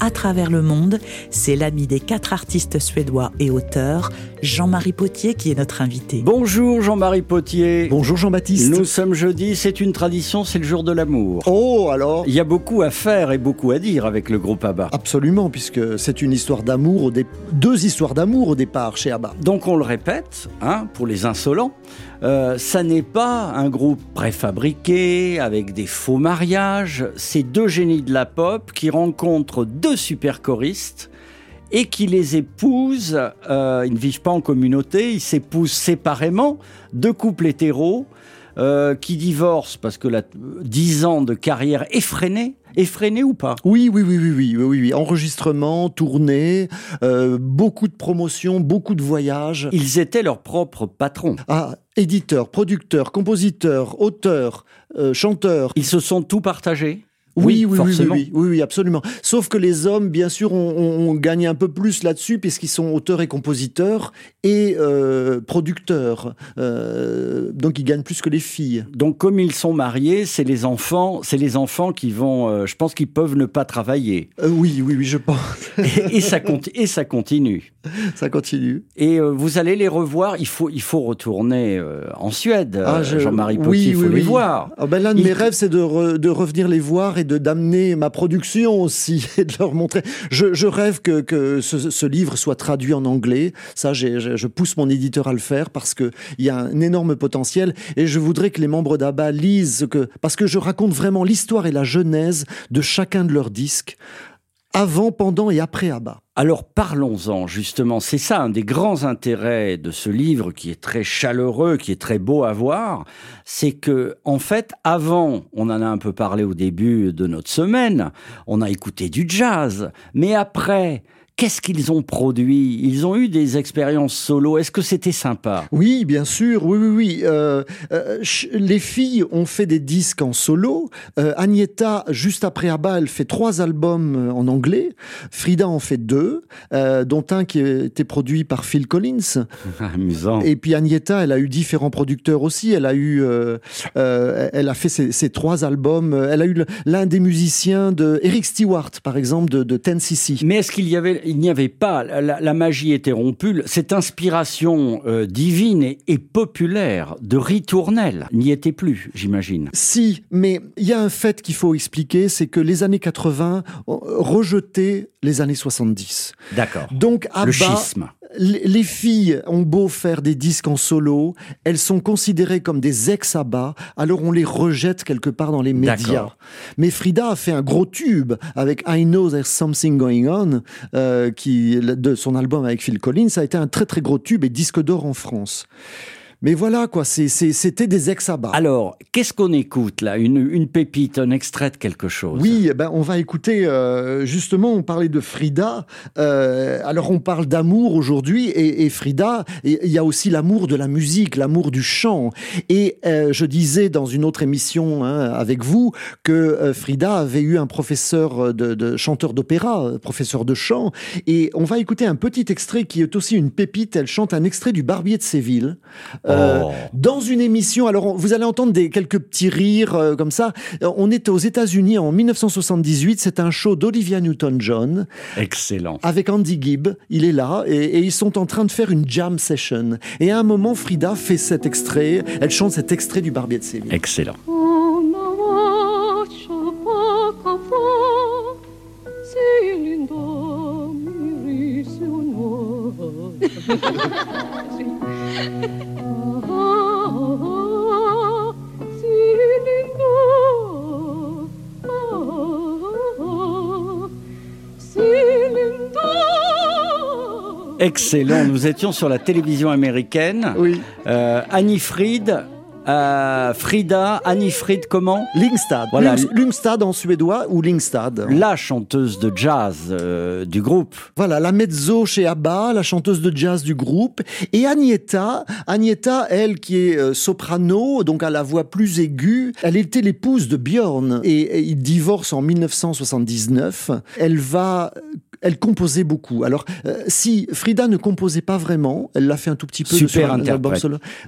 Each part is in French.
à travers le monde, c'est l'ami des quatre artistes suédois et auteurs, Jean-Marie Potier, qui est notre invité. Bonjour Jean-Marie Potier. Bonjour Jean-Baptiste. Nous sommes jeudi, c'est une tradition, c'est le jour de l'amour. Oh alors Il y a beaucoup à faire et beaucoup à dire avec le groupe ABBA. Absolument, puisque c'est une histoire d'amour, au dé- deux histoires d'amour au départ chez ABBA. Donc on le répète, hein, pour les insolents, euh, ça n'est pas un groupe préfabriqué avec des faux mariages, c'est deux génies de la pop qui rencontrent deux super choristes et qui les épousent, euh, ils ne vivent pas en communauté, ils s'épousent séparément, deux couples hétéros euh, qui divorcent parce que la, 10 ans de carrière effrénée, effrénée ou pas? Oui, oui, oui, oui, oui, oui, oui, oui. Enregistrement, tournée, euh, beaucoup de promotions, beaucoup de voyages. Ils étaient leurs propres patrons. Ah, éditeur, producteur, compositeur, auteur, euh, chanteur. Ils se sont tout partagés? Oui, oui, oui, oui, oui, absolument. Sauf que les hommes, bien sûr, ont gagné un peu plus là-dessus puisqu'ils sont auteurs et compositeurs et euh, producteurs. Euh, donc ils gagnent plus que les filles. Donc, comme ils sont mariés, c'est les enfants, c'est les enfants qui vont. euh, je pense qu'ils peuvent ne pas travailler. Oui, oui, oui, je pense. Et, ça, et ça continue. Ça continue. Et vous allez les revoir. Il faut, il faut retourner en Suède. Ah, je- Jean-Marie Potier, il faut les voir. Ah ben L'un de mes rêves, c'est de, de revenir les voir et de d'amener ma production aussi et de leur montrer. Je, rêve que, que ce, livre soit traduit en anglais. Ça, je, je pousse mon éditeur à le faire parce que il y a un énorme potentiel et je voudrais que les membres d'ABBA lisent que parce que je raconte vraiment l'histoire et la genèse de chacun de leurs disques avant, pendant et après ABBA. Alors parlons-en justement. C'est ça un des grands intérêts de ce livre qui est très chaleureux, qui est très beau à voir, c'est que en fait avant, on en a un peu parlé au début de notre semaine, on a écouté du jazz, mais après, qu'est-ce qu'ils ont produit? Ils ont eu des expériences solo. Est-ce que c'était sympa? Oui, bien sûr, oui, oui, oui. Euh, euh, les filles ont fait des disques en solo. Euh, Agneta, juste après ABBA, elle fait trois albums euh, en anglais. Frida en fait deux, dont un qui a été produit par Phil Collins. Amusant. Et puis Agneta, elle a eu différents producteurs aussi. Elle a eu, elle a fait ses, ses trois albums. Elle a eu l'un des musiciens de Eric Stewart, par exemple, de, de 10cc. Mais est-ce qu'il y avait, il n'y avait pas, la, la magie était rompue, cette inspiration euh, divine et, et populaire de ritournelle n'y était plus, j'imagine. Si, mais il y a un fait qu'il faut expliquer, c'est que les années 80 ont rejeté les années 70. D'accord. Donc, ABBA, Le schisme. Les les filles ont beau faire des disques en solo, elles sont considérées comme des ex-ABBA, alors on les rejette quelque part dans les médias. Mais Frida a fait un gros tube avec I Know There's Something Going On, euh, qui, de son album avec Phil Collins, ça a été un très très gros tube et disque d'or en France. Mais voilà, quoi, c'était des ex-ABBA. Alors, qu'est-ce qu'on écoute là? Une, une pépite, un extrait de quelque chose? Oui, eh ben on va écouter. euh, justement, on parlait de Frida. euh, alors, on parle d'amour aujourd'hui, et, et Frida, il y a aussi l'amour de la musique, l'amour du chant. Et euh, je disais dans une autre émission hein, avec vous que euh, Frida avait eu un professeur de, de chanteur d'opéra, euh, professeur de chant. Et on va écouter un petit extrait qui est aussi une pépite. Elle chante un extrait du Barbier de Séville. Euh, Oh. dans une émission. Alors, on- vous allez entendre des, quelques petits rires euh, comme ça. Euh, On était aux États-Unis en 1978. C'est un show d'Olivia Newton-John Excellent. avec Andy Gibb. Il est là et, et ils sont en train de faire une jam session. Et à un moment, Frida fait cet extrait. Elle chante cet extrait du Barbier de Séville. Excellent. Excellent. Nous étions sur la télévision américaine. Oui. Euh, Annie Fried Euh, Frida, Annie Frid, comment? Lingstad. Voilà. Lungstad en suédois ou Lingstad? La chanteuse de jazz euh, du groupe. Voilà, la mezzo chez ABBA, la chanteuse de jazz du groupe. Et Agneta, Agneta, elle qui est soprano, donc à la voix plus aiguë, elle était l'épouse de Björn et, et ils divorcent en 1979. Elle va... Elle composait beaucoup. Alors, euh, si Frida ne composait pas vraiment, elle l'a fait un tout petit peu Super interprète.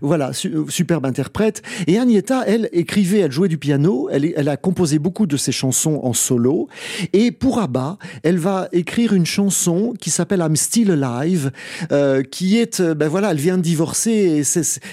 Voilà, su- euh, superbe interprète. Et Agneta, elle écrivait, elle jouait du piano, elle, elle a composé beaucoup de ses chansons en solo. Et pour ABBA, elle va écrire une chanson qui s'appelle I'm Still Alive, euh, qui est, euh, ben voilà, elle vient de divorcer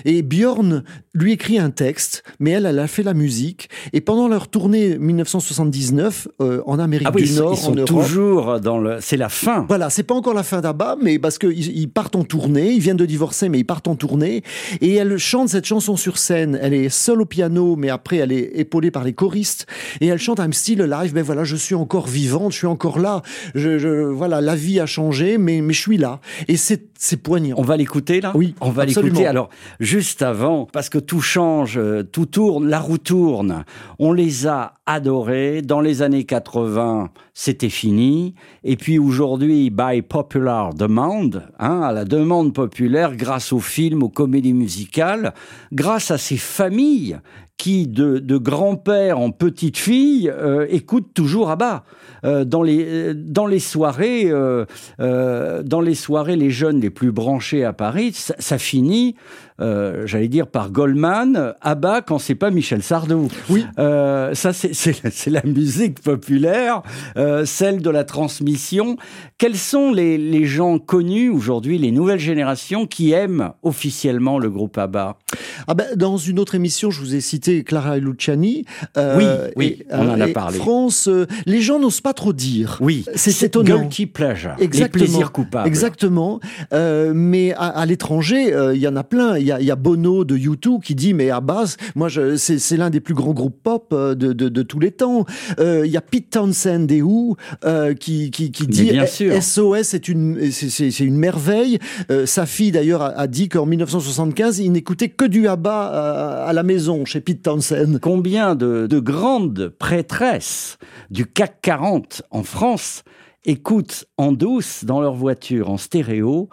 et, et Björn lui écrit un texte, mais elle, elle a fait la musique. Et pendant leur tournée 1979 euh, en Amérique Ah oui, du ils, Nord, ils sont en Europe. toujours dans le. C'est la fin. Voilà, c'est pas encore la fin d'Abba, mais parce qu'ils ils partent en tournée, ils viennent de divorcer, mais ils partent en tournée, et elle chante cette chanson sur scène. Elle est seule au piano, mais après elle est épaulée par les choristes, et elle chante I'm still alive. Ben voilà, je suis encore vivante, je suis encore là. Je, je- voilà, la vie a changé, mais mais je suis là, et c'est c'est poignant. On va l'écouter là? Oui, On va l'écouter. Alors, juste avant, parce que tout change, euh, tout tourne, la roue tourne. On les a adorés. Dans les années 80, c'était fini. Et puis aujourd'hui, by popular demand, hein, à la demande populaire, grâce aux films, aux comédies musicales, grâce à ces familles qui, de, de grand-père en petite fille, euh, écoutent toujours à bas. Euh, dans les dans les soirées, dans les soirées, les jeunes les plus branchés à Paris, ça finit, euh, j'allais dire par Goldman, bas quand c'est pas Michel Sardou. Oui. Euh, ça c'est la musique populaire, euh, celle de la transmission. Quels sont les les gens connus aujourd'hui, les nouvelles générations qui aiment officiellement le groupe ABBA? Ah ben, dans une autre émission, je vous ai cité Clara Luciani. Oui, oui, et, on en a parlé. France, les gens n'osent pas trop dire. Oui, c'est étonnant. Guilty pleasure, Exactement. les plaisirs coupables. Exactement. Mais à, à l'étranger, il y en a plein. Il y a, il y a Bono de U2 qui dit, mais à base, moi, c'est l'un des plus grands groupes pop euh, de, de, de tous les temps. Euh, Il y a Pete Townsend des Who euh, qui, qui, dit bien sûr. SOS est une, c'est- une merveille. Euh, sa fille, d'ailleurs, a, a dit qu'en 1975, il n'écoutait que du ABBA euh, à la maison chez Pete Townsend. Combien de, de grandes prêtresses du CAC 40 en France écoutent en douce dans leur voiture en stéréo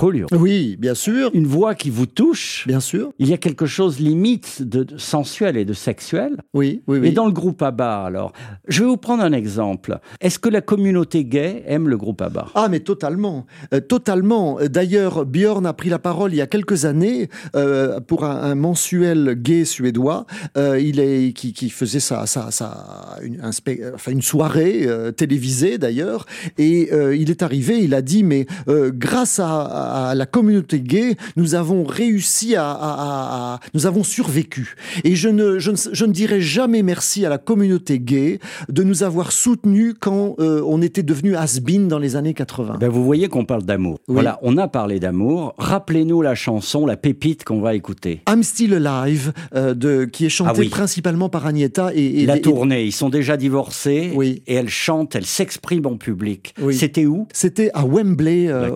Julio Oui, bien sûr. Une voix qui vous touche. Bien sûr. Il y a quelque chose limite de de sensuel et de sexuel. Oui, oui, oui. Et dans le groupe ABBA, alors, je vais vous prendre un exemple. Est-ce que la communauté gay aime le groupe ABBA? Ah mais totalement, Euh, totalement. D'ailleurs, Björn a pris la parole il y a quelques années euh, pour un, un mensuel gay suédois. Euh, il est qui, qui faisait sa, sa, sa une, un spec- enfin, une soirée télévisée d'ailleurs, et il est arrivé. Il a dit mais grâce à, à la communauté gay, nous avons réussi à, à- à- à- nous avons survécu. Et je ne, je ne je ne dirai jamais merci à la communauté gay de nous avoir soutenus quand euh, on était devenu has-been dans les années 80. Ben, Vous voyez qu'on parle d'amour. Oui. Voilà, on a parlé d'amour. Rappelez-nous la chanson, la pépite qu'on va écouter. I'm Still Alive, euh, de, qui est chantée Ah oui. principalement par Agneta et, et- la et- tournée, ils sont déjà divorcés Oui. et elle chante, elle s'exprime en public. Oui. C'était où? C'était à Wembley, euh,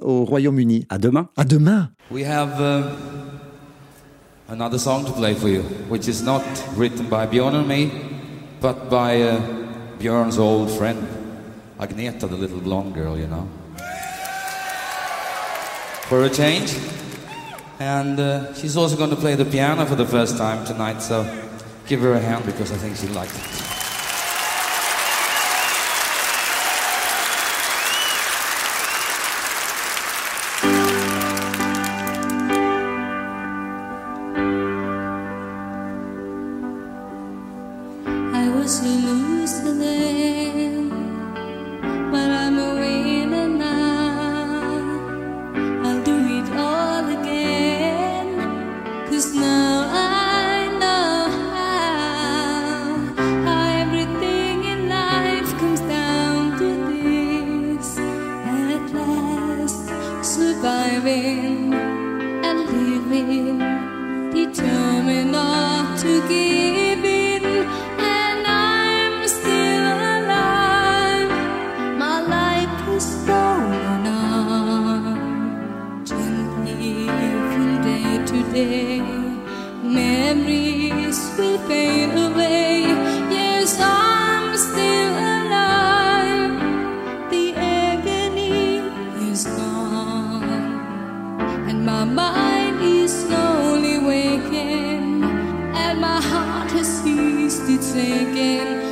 aux- au Royaume-Uni. À demain. À demain. We have um, another song to play for you, which is not written by Björn and me, but by uh, Björn's old friend, Agneta, the little blonde girl, you know. For a change. And uh, she's also going to play the piano for the first time tonight, so give her a hand because I think she'd like it. mind is slowly waking, and my heart has ceased its aching.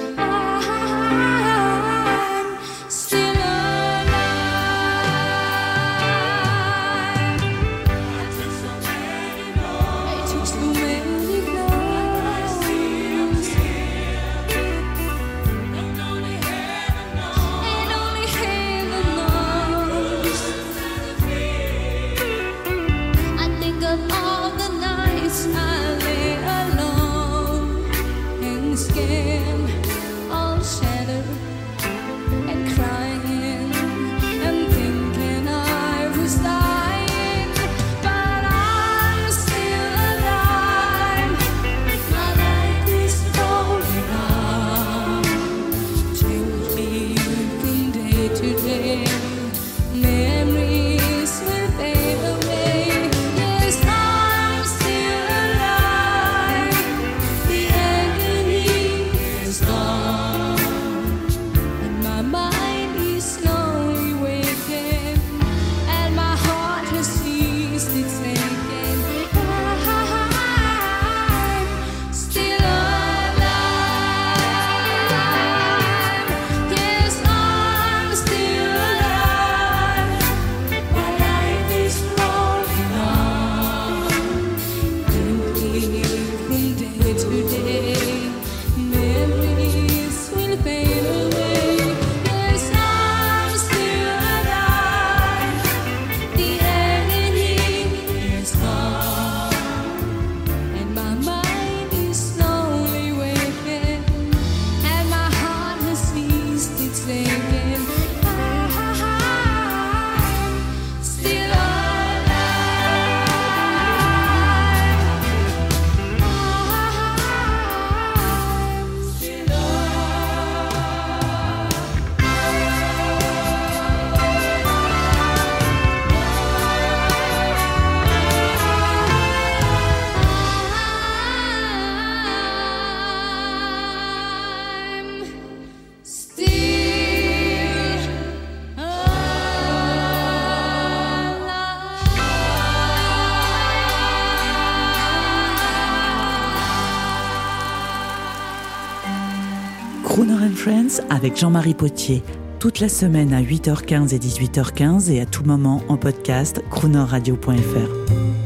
Friends avec Jean-Marie Potier. Toute la semaine à 8h15 et 18h15 et à tout moment en podcast croonerradio.fr.